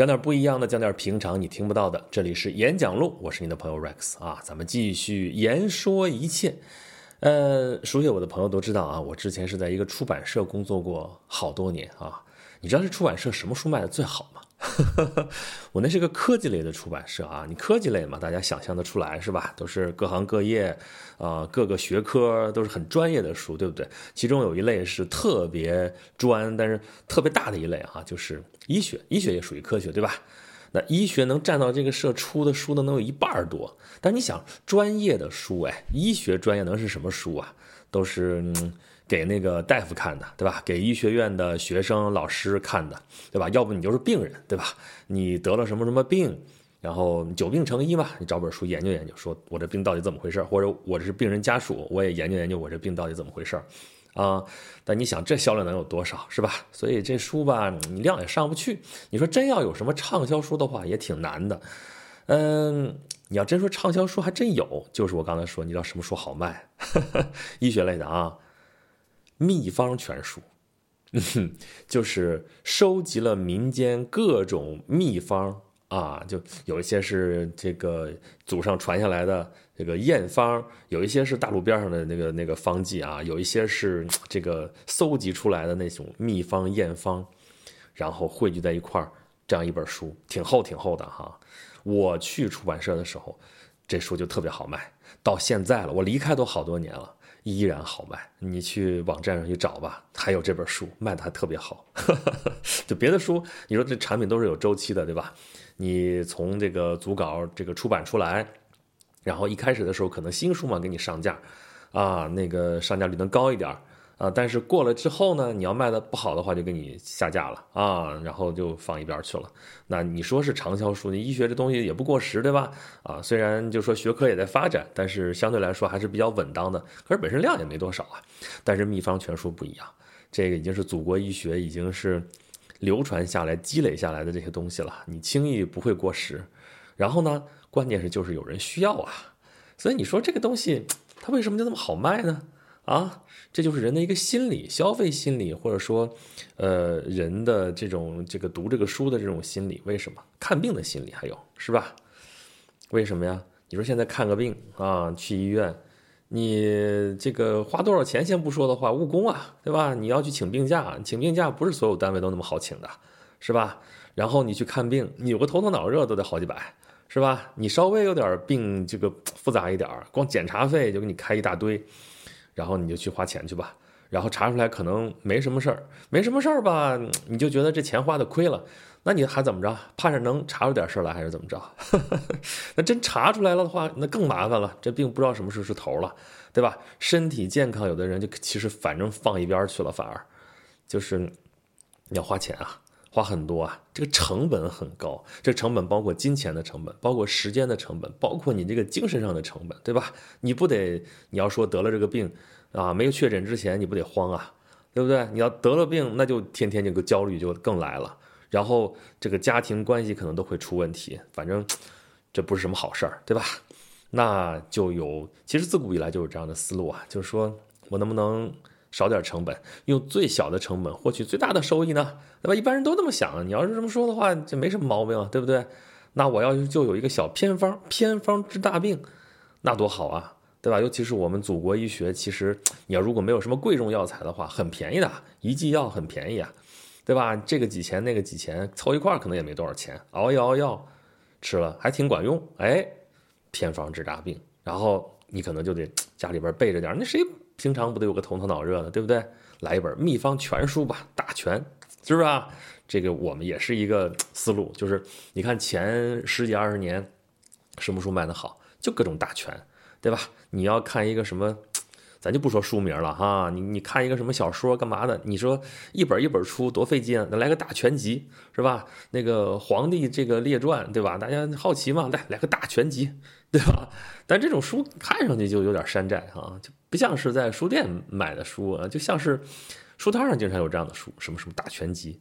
讲点不一样的，讲点平常你听不到的。这里是演讲录，我是你的朋友 Rex 啊，咱们继续言说一切。呃，熟悉我的朋友都知道啊，我之前是在一个出版社工作过好多年啊。你知道这出版社什么书卖的最好吗？我那是个科技类的出版社啊，你科技类嘛，大家想象得出来是吧？都是各行各业，啊，各个学科都是很专业的书，对不对？其中有一类是特别专，但是特别大的一类啊，就是医学，医学也属于科学，对吧？那医学能占到这个社出的书的能有一半多，但你想专业的书，哎，医学专业能是什么书啊？都是。给那个大夫看的，对吧？给医学院的学生、老师看的，对吧？要不你就是病人，对吧？你得了什么什么病，然后久病成医嘛，你找本书研究研究，说我这病到底怎么回事？或者我这是病人家属，我也研究研究我这病到底怎么回事啊？但你想这销量能有多少，是吧？所以这书吧，你量也上不去。你说真要有什么畅销书的话，也挺难的。嗯，你要真说畅销书，还真有，就是我刚才说，你知道什么书好卖？医学类的啊。秘方全书，就是收集了民间各种秘方啊，就有一些是这个祖上传下来的这个验方，有一些是大路边上的那个那个方剂啊，有一些是这个搜集出来的那种秘方验方，然后汇聚在一块儿，这样一本书，挺厚挺厚的哈。我去出版社的时候，这书就特别好卖，到现在了，我离开都好多年了。依然好卖，你去网站上去找吧，还有这本书卖的还特别好。就别的书，你说这产品都是有周期的，对吧？你从这个组稿这个出版出来，然后一开始的时候可能新书嘛给你上架，啊，那个上架率能高一点。啊，但是过了之后呢，你要卖的不好的话，就给你下架了啊，然后就放一边去了。那你说是畅销书，你医学这东西也不过时，对吧？啊，虽然就说学科也在发展，但是相对来说还是比较稳当的。可是本身量也没多少啊。但是秘方全书不一样，这个已经是祖国医学已经是流传下来、积累下来的这些东西了，你轻易不会过时。然后呢，关键是就是有人需要啊，所以你说这个东西它为什么就这么好卖呢？啊，这就是人的一个心理，消费心理，或者说，呃，人的这种这个读这个书的这种心理，为什么看病的心理还有是吧？为什么呀？你说现在看个病啊，去医院，你这个花多少钱先不说的话，误工啊，对吧？你要去请病假，请病假不是所有单位都那么好请的，是吧？然后你去看病，你有个头疼脑热都得好几百，是吧？你稍微有点病，这个复杂一点，光检查费就给你开一大堆。然后你就去花钱去吧，然后查出来可能没什么事儿，没什么事儿吧，你就觉得这钱花的亏了，那你还怎么着？盼着能查出点事儿来，还是怎么着？那真查出来了的话，那更麻烦了，这病不知道什么时候是头了，对吧？身体健康，有的人就其实反正放一边去了，反而就是要花钱啊。花很多啊，这个成本很高，这成本包括金钱的成本，包括时间的成本，包括你这个精神上的成本，对吧？你不得，你要说得了这个病，啊，没有确诊之前，你不得慌啊，对不对？你要得了病，那就天天这个焦虑就更来了，然后这个家庭关系可能都会出问题，反正这不是什么好事儿，对吧？那就有，其实自古以来就有这样的思路啊，就是说我能不能？少点成本，用最小的成本获取最大的收益呢，对吧？一般人都那么想。你要是这么说的话，就没什么毛病，对不对？那我要就有一个小偏方，偏方治大病，那多好啊，对吧？尤其是我们祖国医学，其实 你要如果没有什么贵重药材的话，很便宜的，一剂药很便宜啊，对吧？这个几钱，那个几钱，凑一块可能也没多少钱，熬一熬药，吃了还挺管用。哎，偏方治大病，然后你可能就得 家里边备着点，那谁？经常不得有个头疼脑热的，对不对？来一本秘方全书吧，大全，是不是啊？这个我们也是一个 思路，就是你看前十几二十年，什么书卖的好，就各种大全，对吧？你要看一个什么，咱就不说书名了哈，你你看一个什么小说干嘛的？你说一本一本书多费劲啊，那来个大全集是吧？那个皇帝这个列传，对吧？大家好奇嘛，来来个大全集，对吧？但这种书看上去就有点山寨哈，就。不像是在书店买的书啊，就像是书摊上经常有这样的书，什么什么大全集、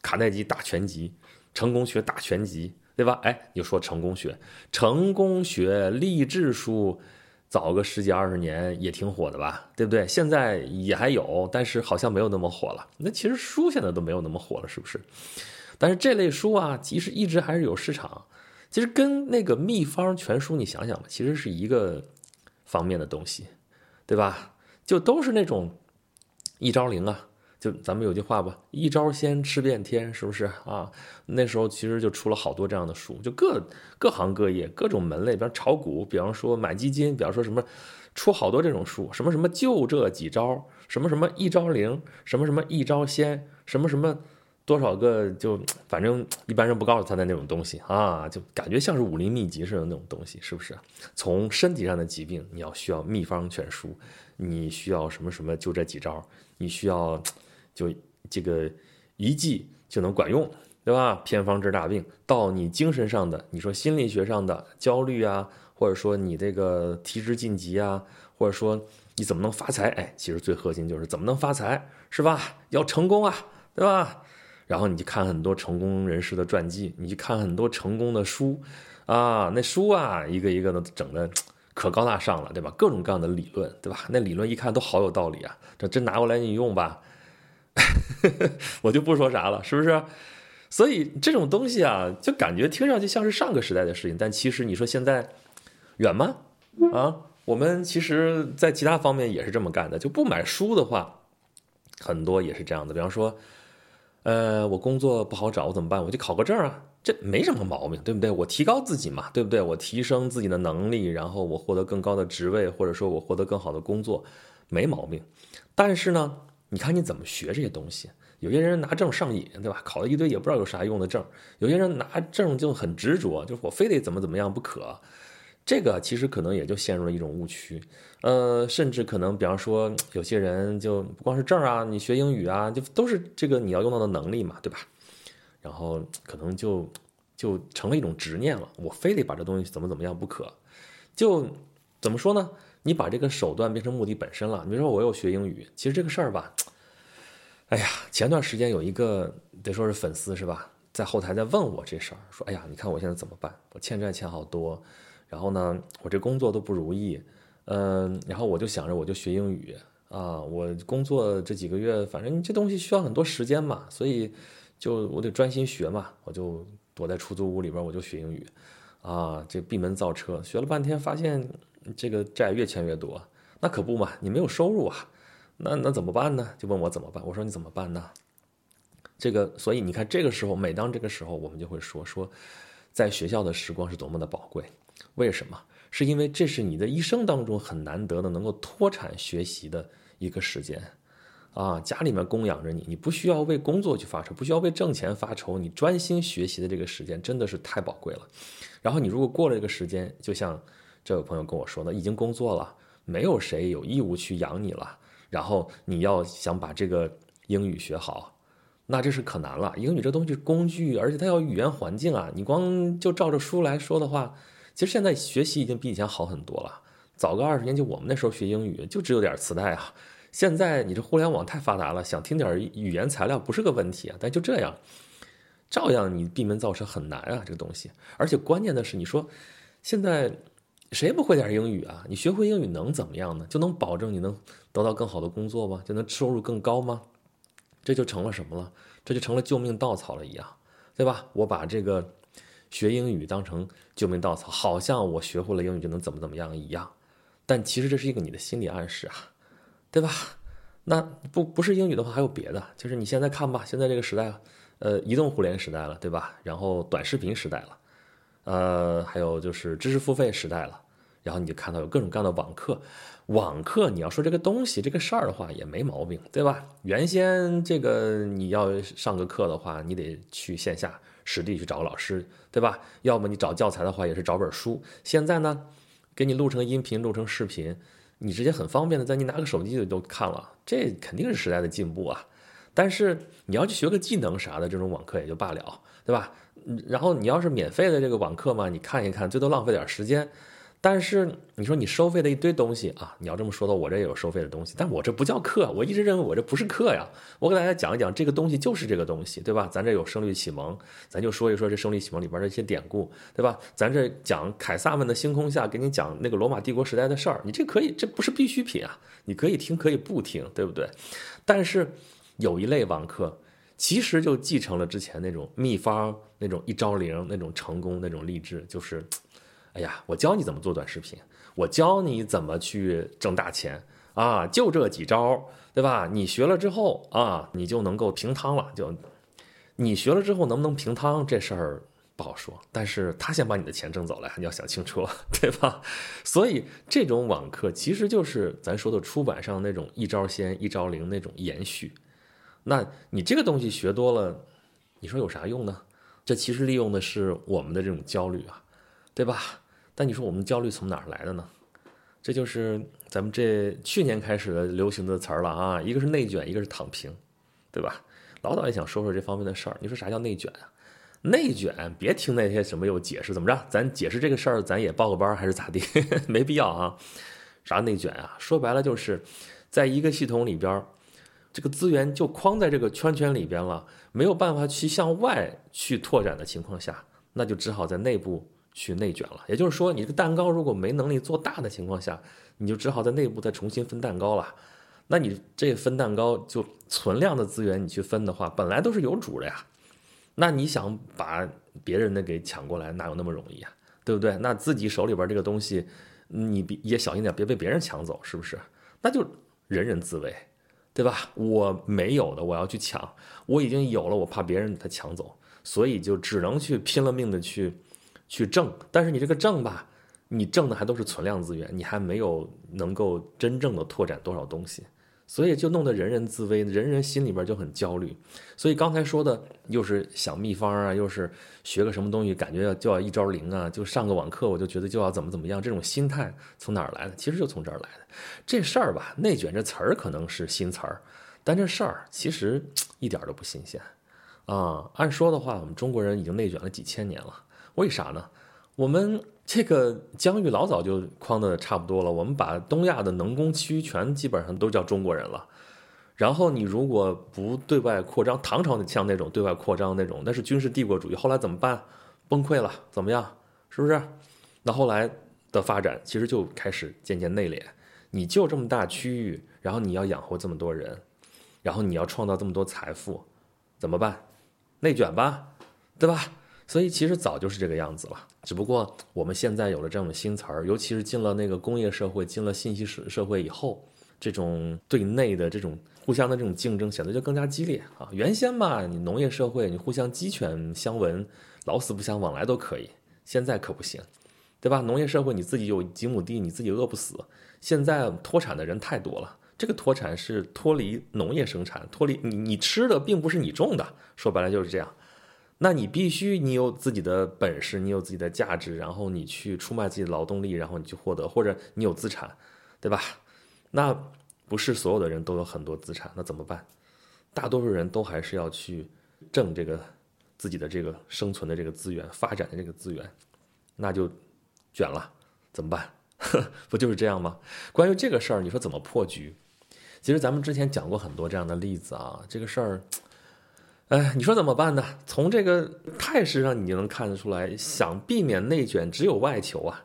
卡耐基大全集、成功学大全集，对吧？哎，你说成功学、成功学励志书，早个十几二十年也挺火的吧？对不对？现在也还有，但是好像没有那么火了。那其实书现在都没有那么火了，是不是？但是这类书啊，其实一直还是有市场。其实跟那个秘方全书，你想想吧，其实是一个方面的东西，对吧？就都是那种一招灵啊。就咱们有句话吧，一招鲜吃遍天，是不是啊？那时候其实就出了好多这样的书，就各各行各业各种门类，比方炒股，比方说买基金，比方说什么，出好多这种书，什么什么就这几招，什么什么一招灵，什么什么一招鲜，什么什么多少个，就反正一般人不告诉他的那种东西啊，就感觉像是武林秘籍似的那种东西，是不是？从身体上的疾病，你要需要秘方全书，你需要什么什么就这几招，你需要。就这个一剂就能管用，对吧？偏方治大病。到你精神上的，你说心理学上的焦虑啊，或者说你这个提职晋级啊，或者说你怎么能发财？哎，其实最核心就是怎么能发财，是吧？要成功啊，对吧？然后你去看很多成功人士的传记，你去看很多成功的书啊，那书啊，一个一个的整的 可高大上了，对吧？各种各样的理论，对吧？那理论一看都好有道理啊，这真拿过来你用吧。我就不说啥了，是不是？所以这种东西啊，就感觉听上去像是上个时代的事情，但其实你说现在远吗？啊，我们其实在其他方面也是这么干的。就不买书的话，很多也是这样的。比方说，呃，我工作不好找，我怎么办？我就考个证啊，这没什么毛病，对不对？我提高自己嘛，对不对？我提升自己的能力，然后我获得更高的职位，或者说我获得更好的工作，没毛病。但是呢？你看你怎么学这些东西？有些人拿证上瘾，对吧？考了一堆也不知道有啥用的证。有些人拿证就很执着，就是我非得怎么怎么样不可。这个其实可能也就陷入了一种误区。呃，甚至可能，比方说有些人就不光是证啊，你学英语啊，就都是这个你要用到的能力嘛，对吧？然后可能就就成了一种执念了，我非得把这东西怎么怎么样不可。就怎么说呢？你把这个手段变成目的本身了。你比如说，我有学英语，其实这个事儿吧，哎呀，前段时间有一个得说是粉丝是吧，在后台在问我这事儿，说，哎呀，你看我现在怎么办？我欠债欠好多，然后呢，我这工作都不如意，嗯，然后我就想着我就学英语啊，我工作这几个月，反正这东西需要很多时间嘛，所以就我得专心学嘛，我就躲在出租屋里边，我就学英语，啊，这闭门造车，学了半天发现。这个债越欠越多，那可不嘛，你没有收入啊，那那怎么办呢？就问我怎么办，我说你怎么办呢？这个，所以你看，这个时候，每当这个时候，我们就会说说，在学校的时光是多么的宝贵。为什么？是因为这是你的一生当中很难得的能够脱产学习的一个时间啊！家里面供养着你，你不需要为工作去发愁，不需要为挣钱发愁，你专心学习的这个时间真的是太宝贵了。然后你如果过了这个时间，就像。这位朋友跟我说呢，已经工作了，没有谁有义务去养你了。然后你要想把这个英语学好，那这是可难了。英语这东西是工具，而且它要语言环境啊。你光就照着书来说的话，其实现在学习已经比以前好很多了。早个二十年，就我们那时候学英语，就只有点磁带啊。现在你这互联网太发达了，想听点语言材料不是个问题啊。但就这样，照样你闭门造车很难啊，这个东西。而且关键的是，你说现在。谁不会点英语啊？你学会英语能怎么样呢？就能保证你能得到更好的工作吗？就能收入更高吗？这就成了什么了？这就成了救命稻草了一样，对吧？我把这个学英语当成救命稻草，好像我学会了英语就能怎么怎么样一样。但其实这是一个你的心理暗示啊，对吧？那不不是英语的话，还有别的。就是你现在看吧，现在这个时代，呃，移动互联时代了，对吧？然后短视频时代了。呃，还有就是知识付费时代了，然后你就看到有各种各样的网课，网课你要说这个东西这个事儿的话也没毛病，对吧？原先这个你要上个课的话，你得去线下实地去找个老师，对吧？要么你找教材的话也是找本书。现在呢，给你录成音频、录成视频，你直接很方便的在你拿个手机就都看了，这肯定是时代的进步啊。但是你要去学个技能啥的，这种网课也就罢了，对吧？然后你要是免费的这个网课嘛，你看一看，最多浪费点时间。但是你说你收费的一堆东西啊，你要这么说的，我这也有收费的东西，但我这不叫课，我一直认为我这不是课呀。我给大家讲一讲这个东西就是这个东西，对吧？咱这有声律启蒙，咱就说一说这声律启蒙里边的一些典故，对吧？咱这讲凯撒们的星空下，给你讲那个罗马帝国时代的事儿，你这可以，这不是必需品啊，你可以听，可以不听，对不对？但是有一类网课。其实就继承了之前那种秘方、那种一招灵、那种成功、那种励志，就是，哎呀，我教你怎么做短视频，我教你怎么去挣大钱啊，就这几招，对吧？你学了之后啊，你就能够平汤了。就你学了之后能不能平汤这事儿不好说，但是他先把你的钱挣走了，你要想清楚，对吧？所以这种网课其实就是咱说的出版上那种一招鲜一招灵那种延续。那你这个东西学多了，你说有啥用呢？这其实利用的是我们的这种焦虑啊，对吧？但你说我们焦虑从哪儿来的呢？这就是咱们这去年开始的流行的词儿了啊，一个是内卷，一个是躺平，对吧？老早也想说说这方面的事儿。你说啥叫内卷啊？内卷，别听那些什么又解释怎么着，咱解释这个事儿，咱也报个班还是咋地？没必要啊。啥内卷啊？说白了就是在一个系统里边。这个资源就框在这个圈圈里边了，没有办法去向外去拓展的情况下，那就只好在内部去内卷了。也就是说，你这个蛋糕如果没能力做大的情况下，你就只好在内部再重新分蛋糕了。那你这分蛋糕就存量的资源你去分的话，本来都是有主的呀。那你想把别人的给抢过来，哪有那么容易啊？对不对？那自己手里边这个东西，你别也小心点，别被别人抢走，是不是？那就人人自危。对吧？我没有的，我要去抢；我已经有了，我怕别人他抢走，所以就只能去拼了命的去去挣。但是你这个挣吧，你挣的还都是存量资源，你还没有能够真正的拓展多少东西。所以就弄得人人自危，人人心里边就很焦虑。所以刚才说的又是想秘方啊，又是学个什么东西，感觉要就要一招灵啊，就上个网课，我就觉得就要怎么怎么样，这种心态从哪儿来的？其实就从这儿来的。这事儿吧，内卷这词儿可能是新词儿，但这事儿其实一点都不新鲜啊。按说的话，我们中国人已经内卷了几千年了，为啥呢？我们。这个疆域老早就框的差不多了，我们把东亚的能工区全基本上都叫中国人了。然后你如果不对外扩张，唐朝像那种对外扩张那种，那是军事帝国主义。后来怎么办？崩溃了，怎么样？是不是？那后来的发展其实就开始渐渐内敛。你就这么大区域，然后你要养活这么多人，然后你要创造这么多财富，怎么办？内卷吧，对吧？所以其实早就是这个样子了，只不过我们现在有了这样的新词儿，尤其是进了那个工业社会，进了信息社社会以后，这种对内的这种互相的这种竞争显得就更加激烈啊。原先嘛，你农业社会你互相鸡犬相闻，老死不相往来都可以，现在可不行，对吧？农业社会你自己有几亩地，你自己饿不死。现在脱产的人太多了，这个脱产是脱离农业生产，脱离你你吃的并不是你种的，说白了就是这样。那你必须你有自己的本事，你有自己的价值，然后你去出卖自己的劳动力，然后你去获得，或者你有资产，对吧？那不是所有的人都有很多资产，那怎么办？大多数人都还是要去挣这个自己的这个生存的这个资源，发展的这个资源，那就卷了，怎么办？不就是这样吗？关于这个事儿，你说怎么破局？其实咱们之前讲过很多这样的例子啊，这个事儿。哎，你说怎么办呢？从这个态势上，你就能看得出来，想避免内卷，只有外求啊，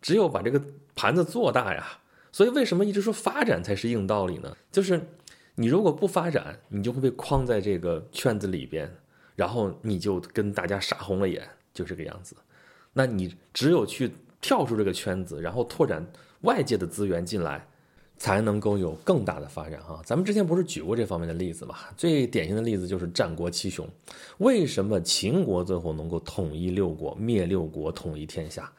只有把这个盘子做大呀。所以，为什么一直说发展才是硬道理呢？就是你如果不发展，你就会被框在这个圈子里边，然后你就跟大家傻红了眼，就这个样子。那你只有去跳出这个圈子，然后拓展外界的资源进来。才能够有更大的发展哈。咱们之前不是举过这方面的例子嘛？最典型的例子就是战国七雄。为什么秦国最后能够统一六国、灭六国、统一天下？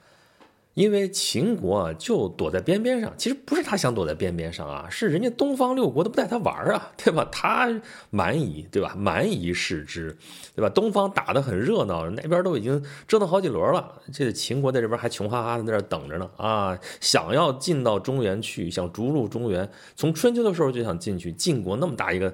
因为秦国啊，就躲在边边上，其实不是他想躲在边边上啊，是人家东方六国都不带他玩啊，对吧？他蛮夷，对吧？蛮夷视之，对吧？东方打得很热闹，那边都已经折腾好几轮了，这秦国在这边还穷哈哈的在那等着呢啊！想要进到中原去，想逐鹿中原，从春秋的时候就想进去，晋国那么大一个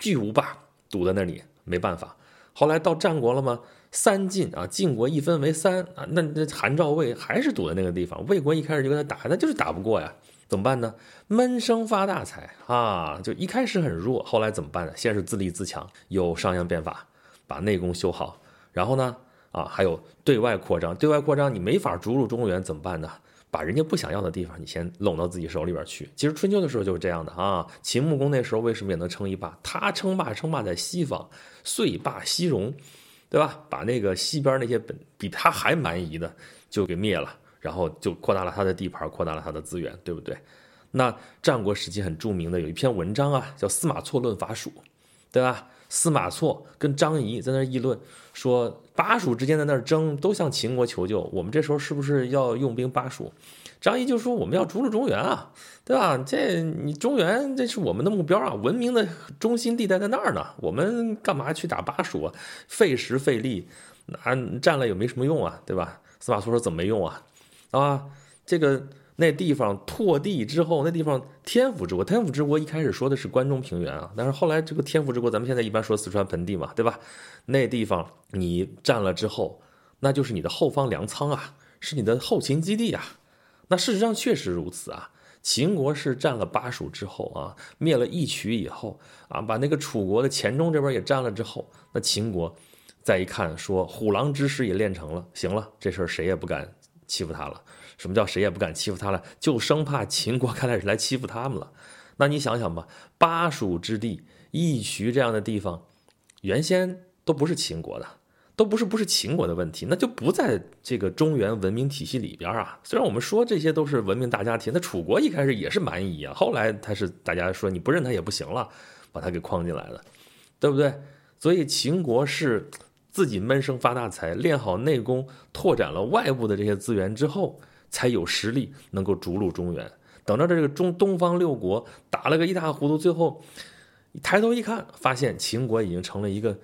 巨无霸堵在那里，没办法。后来到战国了吗？三晋啊，晋国一分为三啊，那那韩赵魏还是堵在那个地方。魏国一开始就跟他打，那就是打不过呀，怎么办呢？闷声发大财啊，就一开始很弱，后来怎么办呢？先是自立自强，有商鞅变法，把内功修好，然后呢，啊，还有对外扩张，对外扩张你没法逐鹿中原怎么办呢？把人家不想要的地方，你先拢到自己手里边去。其实春秋的时候就是这样的啊。秦穆公那时候为什么也能称一霸？他称霸称霸在西方，遂霸西戎，对吧？把那个西边那些本比他还蛮夷的就给灭了，然后就扩大了他的地盘，扩大了他的资源，对不对？那战国时期很著名的有一篇文章啊，叫《司马错论伐蜀》，对吧？司马错跟张仪在那议论，说巴蜀之间在那争，都向秦国求救。我们这时候是不是要用兵巴蜀？张仪就说我们要逐鹿中原啊，对吧？这你中原这是我们的目标啊，文明的中心地带在那儿呢。我们干嘛去打巴蜀啊？费时费力，那占了也没什么用啊，对吧？司马错说怎么没用啊？啊，这个。那地方拓地之后，那地方天府之国，天府之国一开始说的是关中平原啊，但是后来这个天府之国，咱们现在一般说四川盆地嘛，对吧？那地方你占了之后，那就是你的后方粮仓啊，是你的后勤基地啊。那事实上确实如此啊。秦国是占了巴蜀之后啊，灭了义渠以后啊，把那个楚国的黔中这边也占了之后，那秦国再一看说虎狼之师也练成了，行了，这事儿谁也不敢欺负他了。什么叫谁也不敢欺负他了？就生怕秦国看来是来欺负他们了。那你想想吧，巴蜀之地、义渠这样的地方，原先都不是秦国的，都不是不是秦国的问题，那就不在这个中原文明体系里边啊。虽然我们说这些都是文明大家庭，那楚国一开始也是蛮夷啊，后来他是大家说你不认他也不行了，把他给框进来了，对不对？所以秦国是自己闷声发大财，练好内功，拓展了外部的这些资源之后。才有实力能够逐鹿中原。等到这个中东方六国打了个一塌糊涂，最后抬头一看，发现秦国已经成了一个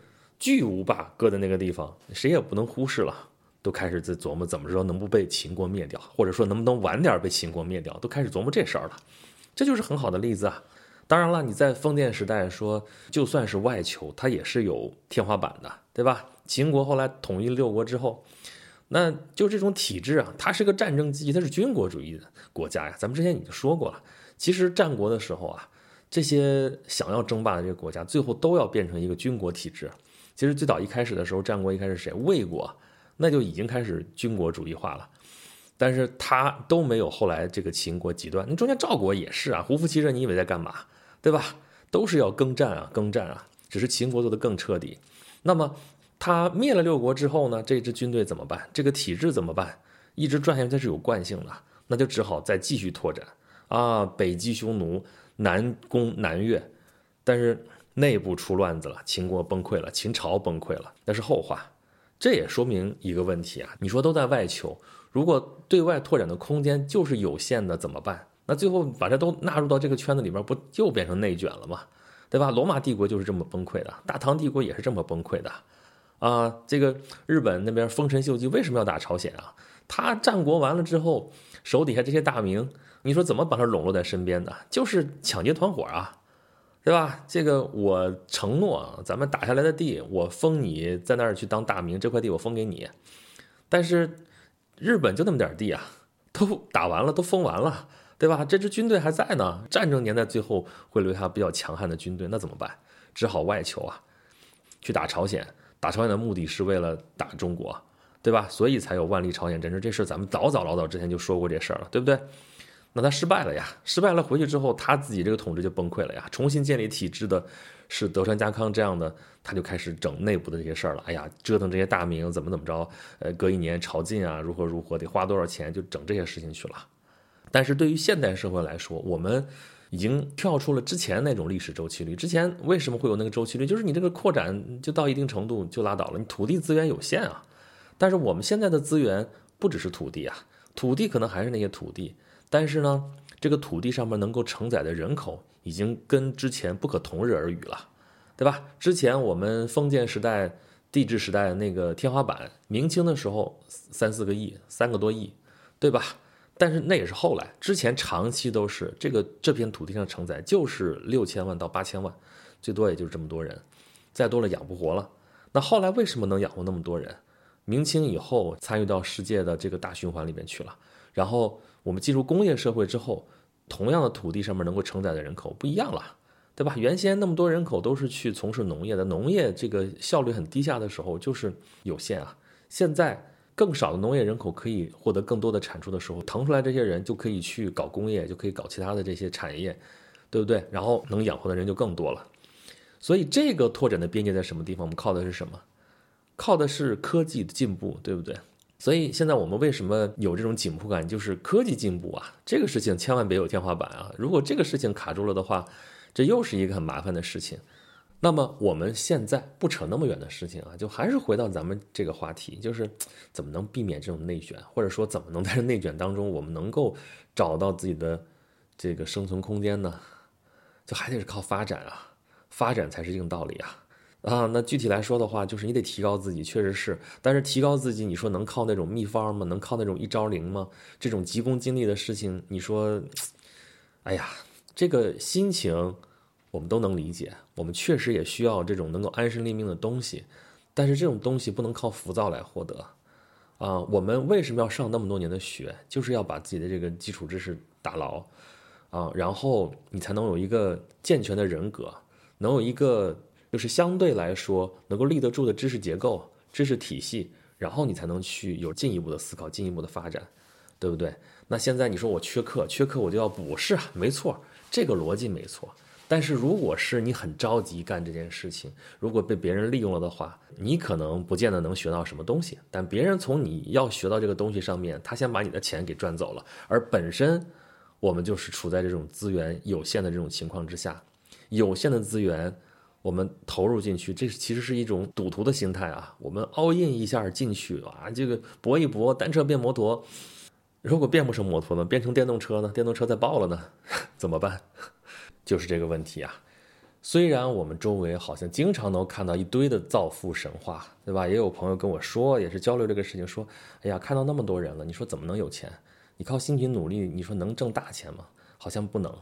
巨无霸，搁在那个地方，谁也不能忽视了。都开始在琢磨怎么着能不被秦国灭掉，或者说能不能晚点被秦国灭掉，都开始琢磨这事儿了。这就是很好的例子啊。当然了，你在封建时代说，就算是外求，它也是有天花板的，对吧？秦国后来统一六国之后。那就这种体制啊，它是个战争机器，它是军国主义的国家呀。咱们之前已经说过了，其实战国的时候啊，这些想要争霸的这个国家，最后都要变成一个军国体制。其实最早一开始的时候，战国一开始谁？魏国，那就已经开始军国主义化了。但是他都没有后来这个秦国极端。你中间赵国也是啊，胡服骑射，你以为在干嘛？对吧？都是要耕战啊，耕战啊，只是秦国做的更彻底。那么。他灭了六国之后呢？这支军队怎么办？这个体制怎么办？一直转下去它是有惯性的，那就只好再继续拓展啊，北击匈奴，南攻南越，但是内部出乱子了，秦国崩溃了，秦朝崩溃了，那是后话。这也说明一个问题啊，你说都在外求，如果对外拓展的空间就是有限的，怎么办？那最后把这都纳入到这个圈子里边，不就变成内卷了吗？对吧？罗马帝国就是这么崩溃的，大唐帝国也是这么崩溃的。啊，这个日本那边丰臣秀吉为什么要打朝鲜啊？他战国完了之后，手底下这些大名，你说怎么把他笼络在身边的？就是抢劫团伙啊，对吧？这个我承诺，咱们打下来的地，我封你在那儿去当大名，这块地我封给你。但是日本就那么点地啊，都打完了，都封完了，对吧？这支军队还在呢，战争年代最后会留下比较强悍的军队，那怎么办？只好外求啊，去打朝鲜。打朝鲜的目的是为了打中国，对吧？所以才有万历朝鲜战争这事咱们早早老早之前就说过这事儿了，对不对？那他失败了呀，失败了回去之后，他自己这个统治就崩溃了呀。重新建立体制的是德川家康这样的，他就开始整内部的这些事儿了。哎呀，折腾这些大名怎么怎么着，呃，隔一年朝觐啊，如何如何，得花多少钱，就整这些事情去了。但是对于现代社会来说，我们。已经跳出了之前那种历史周期率。之前为什么会有那个周期率？就是你这个扩展就到一定程度就拉倒了。你土地资源有限啊，但是我们现在的资源不只是土地啊，土地可能还是那些土地，但是呢，这个土地上面能够承载的人口已经跟之前不可同日而语了，对吧？之前我们封建时代、帝制时代那个天花板，明清的时候三四个亿、三个多亿，对吧？但是那也是后来，之前长期都是这个这片土地上承载就是六千万到八千万，最多也就是这么多人，再多了养不活了。那后来为什么能养活那么多人？明清以后参与到世界的这个大循环里面去了，然后我们进入工业社会之后，同样的土地上面能够承载的人口不一样了，对吧？原先那么多人口都是去从事农业的，农业这个效率很低下的时候就是有限啊。现在更少的农业人口可以获得更多的产出的时候，腾出来这些人就可以去搞工业，就可以搞其他的这些产业，对不对？然后能养活的人就更多了。所以这个拓展的边界在什么地方？我们靠的是什么？靠的是科技的进步，对不对？所以现在我们为什么有这种紧迫感？就是科技进步啊，这个事情千万别有天花板啊！如果这个事情卡住了的话，这又是一个很麻烦的事情。那么我们现在不扯那么远的事情啊，就还是回到咱们这个话题，就是怎么能避免这种内卷，或者说怎么能在这内卷当中，我们能够找到自己的这个生存空间呢？就还得是靠发展啊，发展才是硬道理啊。啊，那具体来说的话，就是你得提高自己，确实是。但是提高自己，你说能靠那种秘方吗？能靠那种一招灵吗？这种急功近利的事情，你说，哎呀，这个心情我们都能理解。我们确实也需要这种能够安身立命的东西，但是这种东西不能靠浮躁来获得。啊，我们为什么要上那么多年的学？就是要把自己的这个基础知识打牢，啊，然后你才能有一个健全的人格，能有一个。就是相对来说能够立得住的知识结构、知识体系，然后你才能去有进一步的思考、进一步的发展，对不对？那现在你说我缺课，缺课我就要补，是啊，没错，这个逻辑没错。但是如果是你很着急干这件事情，如果被别人利用了的话，你可能不见得能学到什么东西。但别人从你要学到这个东西上面，他先把你的钱给赚走了。而本身我们就是处在这种资源有限的这种情况之下，有限的资源。我们投入进去，这其实是一种赌徒的心态啊！我们 all in 一下进去啊，这个搏一搏，单车变摩托，如果变不成摩托呢？变成电动车呢？电动车再爆了呢？怎么办？就是这个问题啊！虽然我们周围好像经常能看到一堆的造富神话，对吧？也有朋友跟我说，也是交流这个事情，说：“哎呀，看到那么多人了，你说怎么能有钱？你靠辛勤努力，你说能挣大钱吗？好像不能。”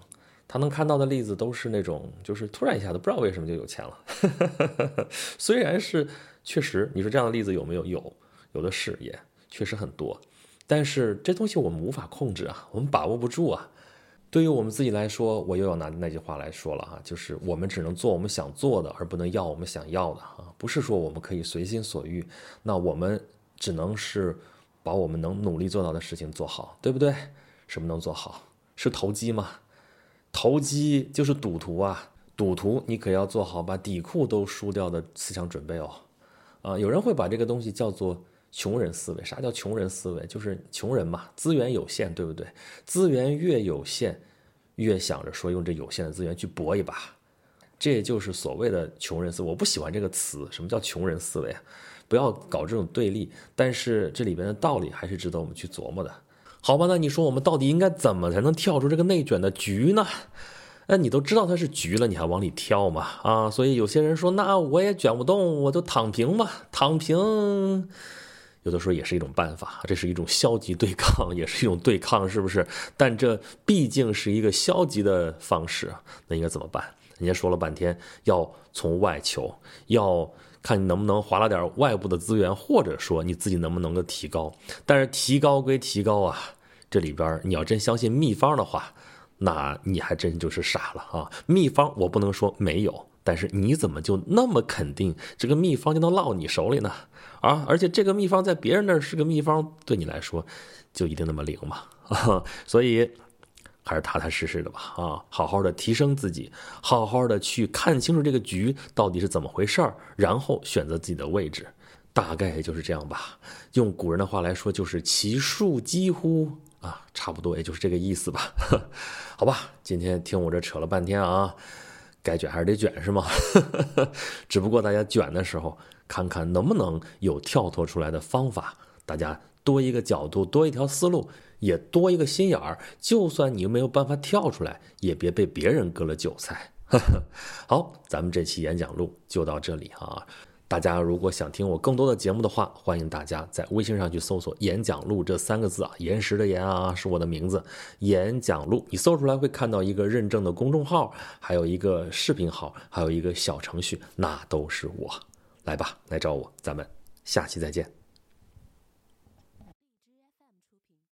他能看到的例子都是那种，就是突然一下子不知道为什么就有钱了。虽然是确实，你说这样的例子有没有？有，有的是，也确实很多。但是这东西我们无法控制啊，我们把握不住啊。对于我们自己来说，我又要拿那句话来说了哈，就是我们只能做我们想做的，而不能要我们想要的啊。不是说我们可以随心所欲，那我们只能是把我们能努力做到的事情做好，对不对？什么能做好？是投机吗？投机就是赌徒啊！赌徒，你可要做好把底裤都输掉的思想准备哦。啊，有人会把这个东西叫做穷人思维。啥叫穷人思维？就是穷人嘛，资源有限，对不对？资源越有限，越想着说用这有限的资源去搏一把。这就是所谓的穷人思维。我不喜欢这个词。什么叫穷人思维啊？不要搞这种对立。但是这里边的道理还是值得我们去琢磨的。好吧，那你说我们到底应该怎么才能跳出这个内卷的局呢？那你都知道它是局了，你还往里跳吗？啊，所以有些人说，那我也卷不动，我就躺平吧。躺平，有的时候也是一种办法，这是一种消极对抗，也是一种对抗，是不是？但这毕竟是一个消极的方式，那应该怎么办？人家说了半天，要从外求，要。看你能不能划拉点外部的资源，或者说你自己能不能够提高。但是提高归提高啊，这里边你要真相信秘方的话，那你还真就是傻了啊！秘方我不能说没有，但是你怎么就那么肯定这个秘方就能落你手里呢？啊，而且这个秘方在别人那儿是个秘方，对你来说就一定那么灵吗？所以。还是踏踏实实的吧，啊，好好的提升自己，好好的去看清楚这个局到底是怎么回事儿，然后选择自己的位置，大概也就是这样吧。用古人的话来说，就是其数几乎啊，差不多也就是这个意思吧。好吧，今天听我这扯了半天啊，该卷还是得卷是吗？只不过大家卷的时候，看看能不能有跳脱出来的方法，大家多一个角度，多一条思路。也多一个心眼儿，就算你没有办法跳出来，也别被别人割了韭菜。好，咱们这期演讲录就到这里啊！大家如果想听我更多的节目的话，欢迎大家在微信上去搜索“演讲录”这三个字啊，岩石的岩啊是我的名字，演讲录，你搜出来会看到一个认证的公众号，还有一个视频号，还有一个小程序，那都是我。来吧，来找我，咱们下期再见。